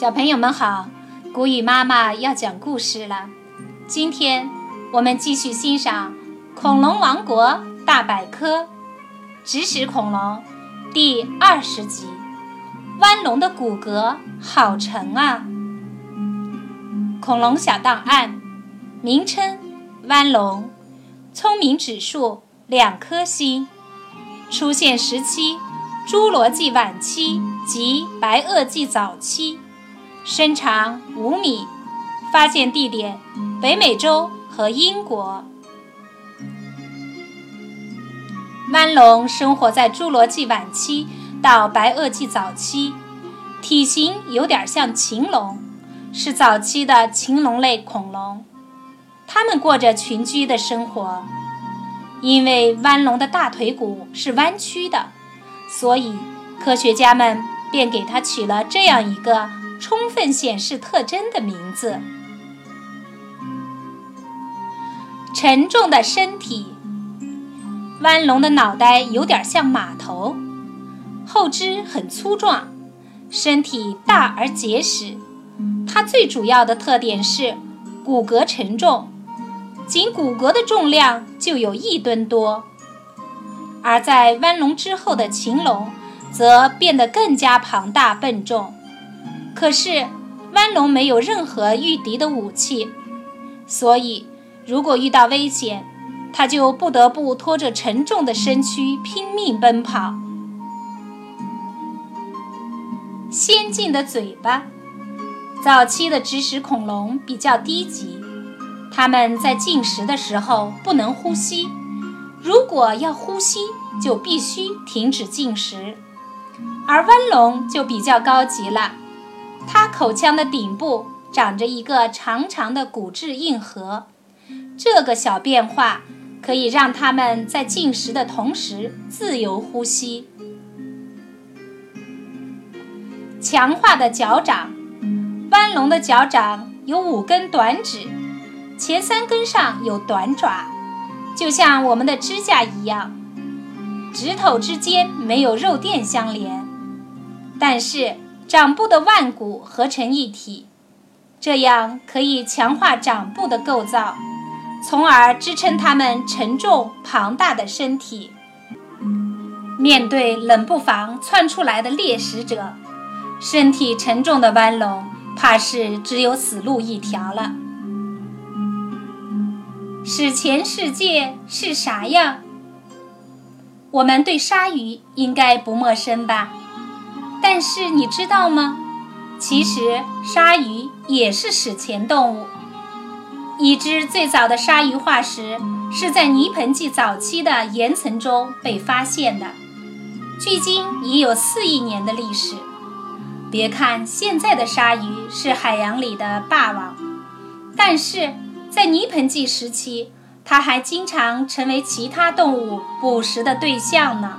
小朋友们好，古语妈妈要讲故事了。今天我们继续欣赏《恐龙王国大百科：指使恐龙》第二十集。弯龙的骨骼好沉啊！恐龙小档案：名称：弯龙，聪明指数两颗星，出现时期：侏罗纪晚期及白垩纪早期。身长五米，发现地点北美洲和英国。弯龙生活在侏罗纪晚期到白垩纪早期，体型有点像禽龙，是早期的禽龙类恐龙。它们过着群居的生活，因为弯龙的大腿骨是弯曲的，所以科学家们便给它取了这样一个。充分显示特征的名字。沉重的身体，弯龙的脑袋有点像马头，后肢很粗壮，身体大而结实。它最主要的特点是骨骼沉重，仅骨骼的重量就有一吨多。而在弯龙之后的禽龙，则变得更加庞大笨重。可是，弯龙没有任何御敌的武器，所以如果遇到危险，它就不得不拖着沉重的身躯拼命奔跑。先进的嘴巴，早期的植食恐龙比较低级，它们在进食的时候不能呼吸，如果要呼吸，就必须停止进食。而弯龙就比较高级了。它口腔的顶部长着一个长长的骨质硬核，这个小变化可以让它们在进食的同时自由呼吸。强化的脚掌，弯龙的脚掌有五根短指，前三根上有短爪，就像我们的指甲一样，指头之间没有肉垫相连，但是。掌部的腕骨合成一体，这样可以强化掌部的构造，从而支撑它们沉重庞大的身体。面对冷不防窜出来的猎食者，身体沉重的弯龙怕是只有死路一条了。史前世界是啥样？我们对鲨鱼应该不陌生吧？但是你知道吗？其实鲨鱼也是史前动物。已知最早的鲨鱼化石是在泥盆纪早期的岩层中被发现的，距今已有四亿年的历史。别看现在的鲨鱼是海洋里的霸王，但是在泥盆纪时期，它还经常成为其他动物捕食的对象呢。